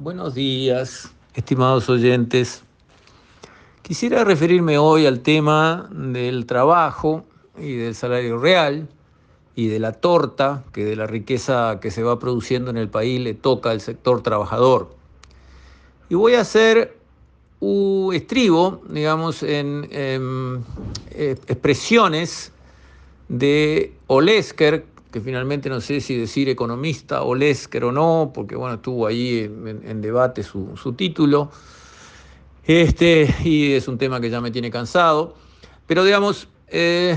Buenos días, estimados oyentes. Quisiera referirme hoy al tema del trabajo y del salario real y de la torta que de la riqueza que se va produciendo en el país le toca al sector trabajador. Y voy a hacer un estribo, digamos, en, en eh, expresiones de Olesker, que finalmente no sé si decir economista o o no, porque bueno, estuvo ahí en, debate su, título, este, y es un tema que ya me tiene cansado, pero digamos, eh,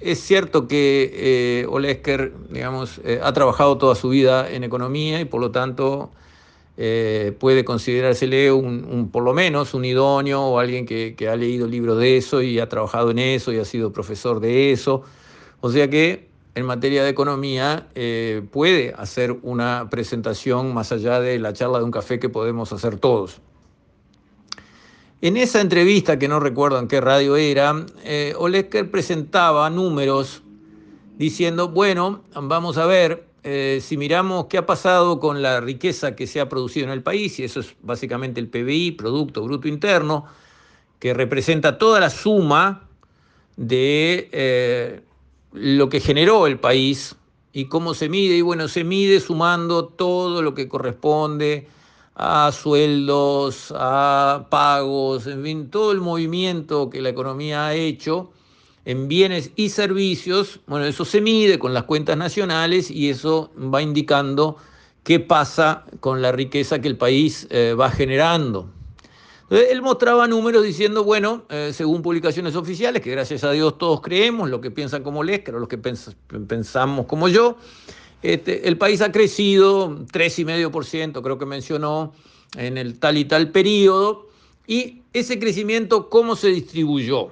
es cierto que eh, Olesker, digamos, eh, ha trabajado toda su vida en economía y por lo tanto puede considerársele un, por lo menos un idóneo o alguien que, que ha leído libros de eso y ha trabajado en eso y ha sido profesor de eso. O sea que en materia de economía eh, puede hacer una presentación más allá de la charla de un café que podemos hacer todos. En esa entrevista, que no recuerdo en qué radio era, eh, Olesker presentaba números diciendo, bueno, vamos a ver eh, si miramos qué ha pasado con la riqueza que se ha producido en el país, y eso es básicamente el PBI, Producto Bruto Interno, que representa toda la suma de lo que generó el país y cómo se mide. Y bueno, se mide sumando todo lo que corresponde a sueldos, a pagos, en fin, todo el movimiento que la economía ha hecho en bienes y servicios, bueno, eso se mide con las cuentas nacionales y eso va indicando qué pasa con la riqueza que el país eh, va generando él mostraba números diciendo, bueno, eh, según publicaciones oficiales, que gracias a Dios todos creemos, lo que piensan como Lesker o los que pensamos como yo, este, el país ha crecido 3,5%, creo que mencionó, en el tal y tal periodo, y ese crecimiento, ¿cómo se distribuyó?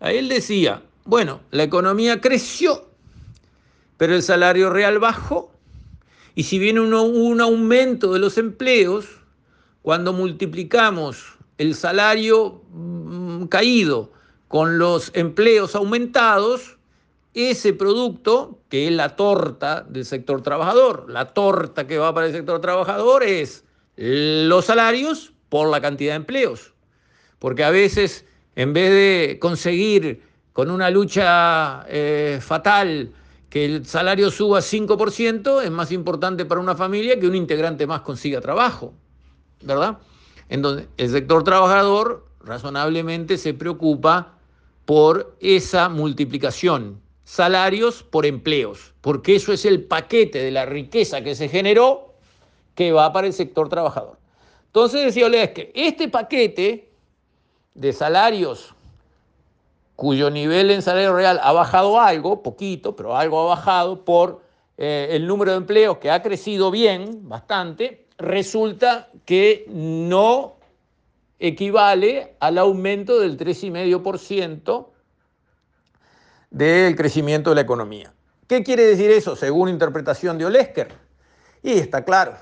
A él decía, bueno, la economía creció, pero el salario real bajó, y si viene un aumento de los empleos, cuando multiplicamos el salario mm, caído con los empleos aumentados, ese producto, que es la torta del sector trabajador, la torta que va para el sector trabajador es los salarios por la cantidad de empleos. Porque a veces, en vez de conseguir con una lucha eh, fatal que el salario suba 5%, es más importante para una familia que un integrante más consiga trabajo. ¿Verdad? En donde el sector trabajador razonablemente se preocupa por esa multiplicación, salarios por empleos, porque eso es el paquete de la riqueza que se generó que va para el sector trabajador. Entonces decía que este paquete de salarios cuyo nivel en salario real ha bajado algo, poquito, pero algo ha bajado por eh, el número de empleos que ha crecido bien, bastante, resulta que no equivale al aumento del 3,5% del crecimiento de la economía. ¿Qué quiere decir eso según interpretación de Olesker? Y está claro,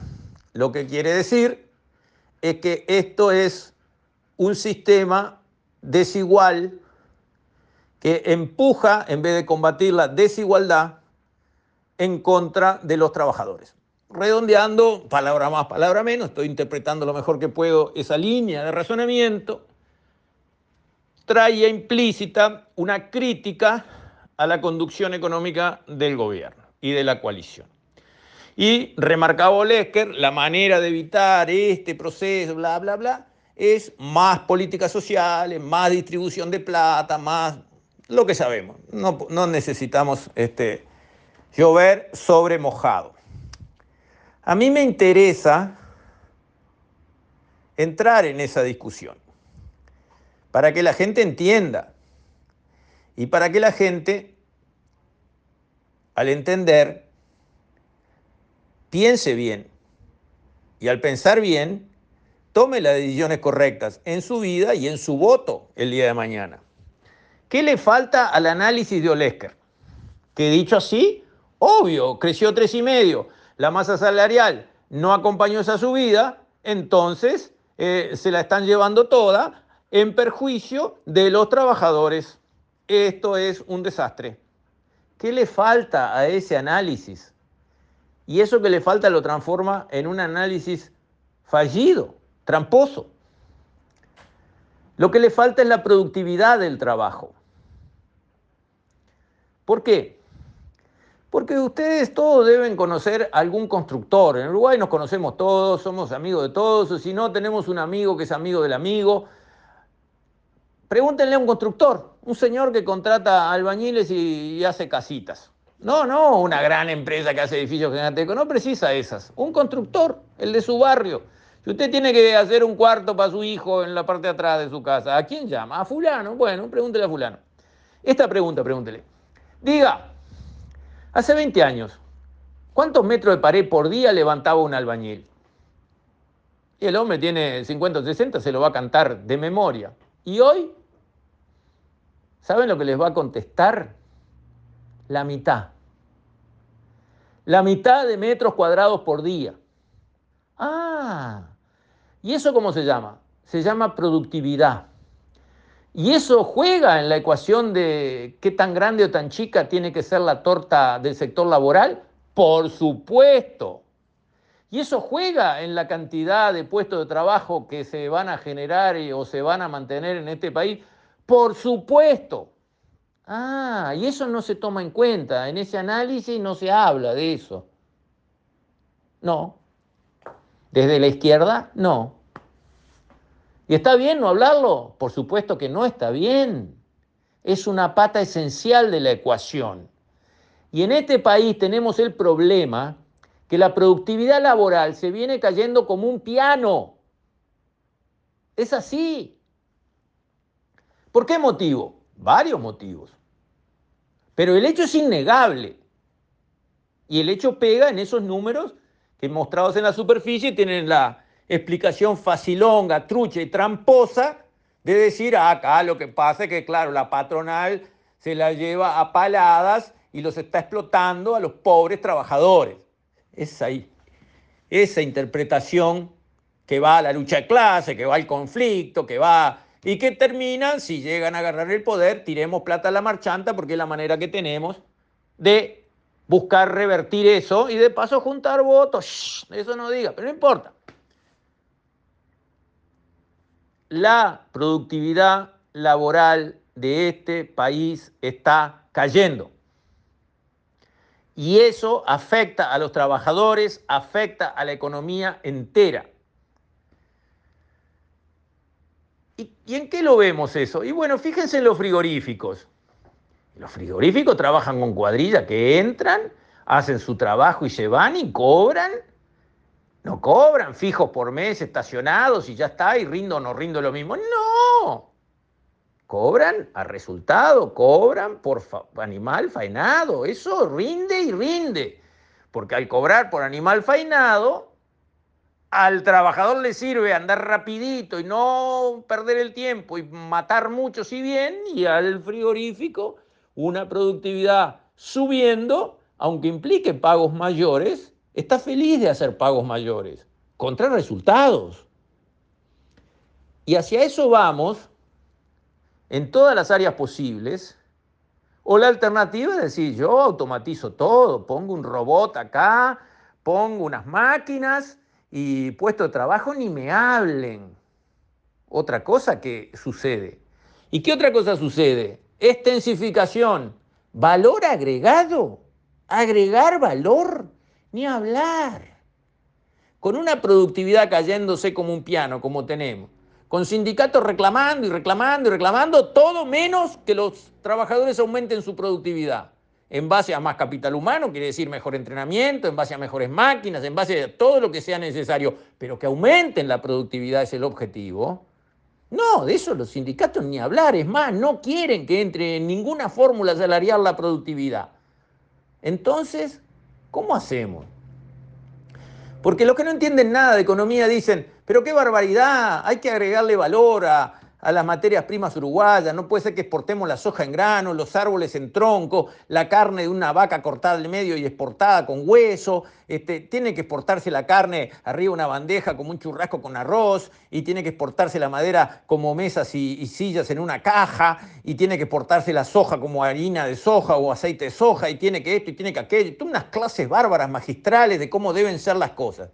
lo que quiere decir es que esto es un sistema desigual que empuja, en vez de combatir la desigualdad, en contra de los trabajadores redondeando, palabra más, palabra menos, estoy interpretando lo mejor que puedo esa línea de razonamiento, traía implícita una crítica a la conducción económica del gobierno y de la coalición. Y remarcaba Olesker, la manera de evitar este proceso, bla, bla, bla, es más políticas sociales, más distribución de plata, más lo que sabemos. No, no necesitamos este, llover sobre mojado. A mí me interesa entrar en esa discusión para que la gente entienda y para que la gente, al entender, piense bien y al pensar bien, tome las decisiones correctas en su vida y en su voto el día de mañana. ¿Qué le falta al análisis de Olesker? Que dicho así, obvio, creció tres y medio la masa salarial no acompañó esa subida, entonces eh, se la están llevando toda en perjuicio de los trabajadores. Esto es un desastre. ¿Qué le falta a ese análisis? Y eso que le falta lo transforma en un análisis fallido, tramposo. Lo que le falta es la productividad del trabajo. ¿Por qué? Porque ustedes todos deben conocer algún constructor. En Uruguay nos conocemos todos, somos amigos de todos, o si no, tenemos un amigo que es amigo del amigo. Pregúntenle a un constructor, un señor que contrata albañiles y, hace casitas. No, no una gran empresa que hace edificios gigantescos, no precisa esas. Un constructor, el de su barrio. Si usted tiene que hacer un cuarto para su hijo en la parte de atrás de su casa, ¿a quién llama? A fulano. Bueno, pregúntele a fulano. Esta pregunta, pregúntele. Diga, hace 20 años, ¿cuántos metros de pared por día levantaba un albañil? Y el hombre tiene 50 o 60, se lo va a cantar de memoria. ¿Y hoy? ¿Saben lo que les va a contestar? La mitad. La mitad de metros cuadrados por día. Ah, ¿y eso cómo se llama? Se llama productividad. Y eso juega en la ecuación de qué tan grande o tan chica tiene que ser la torta del sector laboral. Por supuesto. Y eso juega en la cantidad de puestos de trabajo que se van a generar o se van a mantener en este país. Por supuesto. Ah, y eso no se toma en cuenta. En ese análisis no se habla de eso. No. Desde la izquierda, no. ¿Y está bien no hablarlo? Por supuesto que no está bien. Es una pata esencial de la ecuación. Y en este país tenemos el problema que la productividad laboral se viene cayendo como un piano. Es así. ¿Por qué motivo? Varios motivos. Pero el hecho es innegable. Y el hecho pega en esos números que mostrados en la superficie tienen la, explicación facilonga, trucha y tramposa de decir, ah, acá lo que pasa es que, claro, la patronal se la lleva a paladas y los está explotando a los pobres trabajadores. Es. Esa interpretación que va a la lucha de clase, que va al conflicto, que va y que termina, si llegan a agarrar el poder, tiremos plata a la marchanta porque es la manera que tenemos de buscar revertir eso y de paso juntar votos. eso no diga, pero no importa. La productividad laboral de este país está cayendo. Y eso afecta a los trabajadores, afecta a la economía entera. ¿Y, en qué lo vemos eso? Y bueno, fíjense en los frigoríficos. Los frigoríficos trabajan con cuadrillas que entran, hacen su trabajo y se van y cobran no cobran fijos por mes, estacionados y ya está, y rindo o no rindo lo mismo. No. Cobran a resultado, cobran por animal faenado. Eso rinde y rinde. Porque al cobrar por animal faenado, al trabajador le sirve andar rapidito y no perder el tiempo y matar mucho si bien, y al frigorífico una productividad subiendo, aunque implique pagos mayores, está feliz de hacer pagos mayores, contra resultados. Y hacia eso vamos en todas las áreas posibles. O la alternativa es decir, yo automatizo todo, pongo un robot acá, pongo unas máquinas y puesto de trabajo ni me hablen. Otra cosa que sucede. ¿Y qué otra cosa sucede? Extensificación, valor agregado, agregar valor. Ni hablar. Con una productividad cayéndose como un piano, como tenemos. Con sindicatos reclamando y reclamando y reclamando, todo menos que los trabajadores aumenten su productividad. En base a más capital humano, quiere decir mejor entrenamiento, en base a mejores máquinas, en base a todo lo que sea necesario, pero que aumenten la productividad es el objetivo. No, de eso los sindicatos ni hablar, es más, no quieren que entre en ninguna fórmula salarial la productividad. Entonces, ¿Cómo hacemos? Porque los que no entienden nada de economía dicen, pero qué barbaridad, hay que agregarle valor a, a las materias primas uruguayas, no puede ser que exportemos la soja en grano, los árboles en tronco, la carne de una vaca cortada al medio y exportada con hueso, este, tiene que exportarse la carne arriba de una bandeja como un churrasco con arroz, y tiene que exportarse la madera como mesas y, sillas en una caja, y tiene que exportarse la soja como harina de soja o aceite de soja, y tiene que esto y tiene que aquello, unas clases bárbaras magistrales de cómo deben ser las cosas.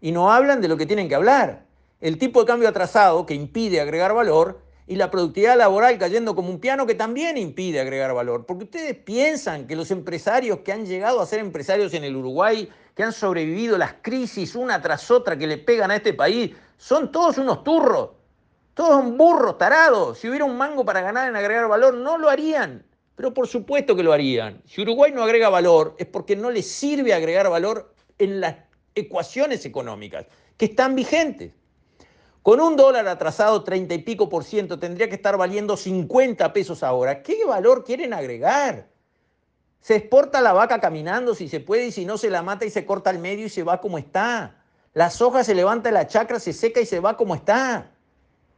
y no hablan de lo que tienen que hablar. El tipo de cambio atrasado que impide agregar valor y la productividad laboral cayendo como un piano que también impide agregar valor. Porque ustedes piensan que los empresarios que han llegado a ser empresarios en el Uruguay, que han sobrevivido las crisis una tras otra que le pegan a este país, son todos unos turros, todos un burros tarados. Si hubiera un mango para ganar en agregar valor, no lo harían. Pero por supuesto que lo harían. Si Uruguay no agrega valor, es porque no le sirve agregar valor en las ecuaciones económicas que están vigentes. Con un dólar atrasado 30 y pico por ciento tendría que estar valiendo 50 pesos ahora. ¿Qué valor quieren agregar? Se exporta la vaca caminando si se puede y si no se la mata y se corta al medio y se va como está. Las hojas se levanta la chacra, se seca y se va como está.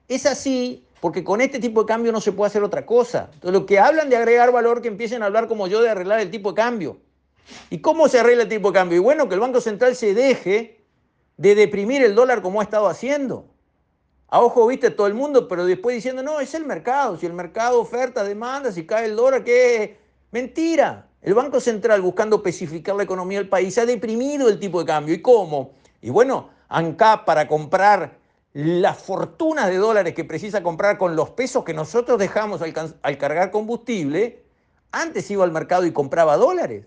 Es así porque con este tipo de cambio no se puede hacer otra cosa. Entonces, lo que hablan de agregar valor, que empiecen a hablar como yo de arreglar el tipo de cambio. ¿Y cómo se arregla el tipo de cambio? Y bueno, que el Banco Central se deje de deprimir el dólar como ha estado haciendo a ojo viste todo el mundo, pero después diciendo, no, es el mercado, si el mercado oferta, demanda, si cae el dólar, ¿qué? Mentira. El Banco Central, buscando especificar la economía del país, ha deprimido el tipo de cambio. ¿Y cómo? Y bueno, ANCAP para comprar las fortunas de dólares que precisa comprar con los pesos que nosotros dejamos al, al cargar combustible, antes iba al mercado y compraba dólares.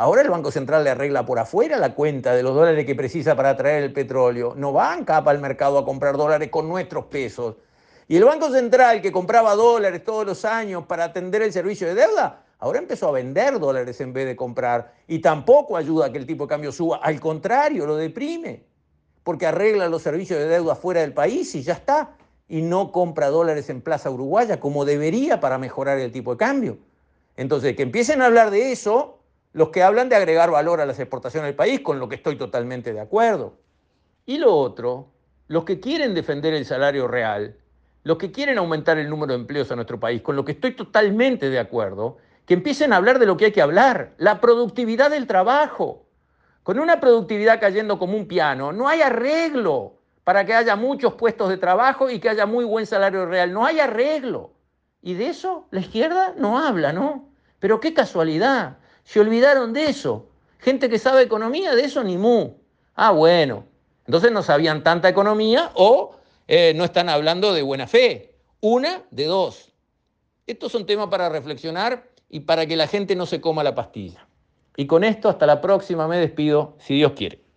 Ahora el Banco Central le arregla por afuera la cuenta de los dólares que precisa para traer el petróleo. No van capa al mercado a comprar dólares con nuestros pesos. Y el Banco Central que compraba dólares todos los años para atender el servicio de deuda, ahora empezó a vender dólares en vez de comprar. Y tampoco ayuda a que el tipo de cambio suba. Al contrario, lo deprime. Porque arregla los servicios de deuda fuera del país y ya está. Y no compra dólares en Plaza Uruguaya como debería para mejorar el tipo de cambio. Entonces, que empiecen a hablar de eso los que hablan de agregar valor a las exportaciones del país, con lo que estoy totalmente de acuerdo. Y lo otro, los que quieren defender el salario real, los que quieren aumentar el número de empleos a nuestro país, con lo que estoy totalmente de acuerdo, que empiecen a hablar de lo que hay que hablar, la productividad del trabajo. Con una productividad cayendo como un piano, no hay arreglo para que haya muchos puestos de trabajo y que haya muy buen salario real. No hay arreglo. Y de eso la izquierda no habla, ¿no? Pero qué casualidad. Se olvidaron de eso. Gente que sabe economía, de eso ni mu. Ah, bueno. Entonces no sabían tanta economía o eh, no están hablando de buena fe. Una de dos. Estos son temas para reflexionar y para que la gente no se coma la pastilla. Y con esto, hasta la próxima, me despido, si Dios quiere.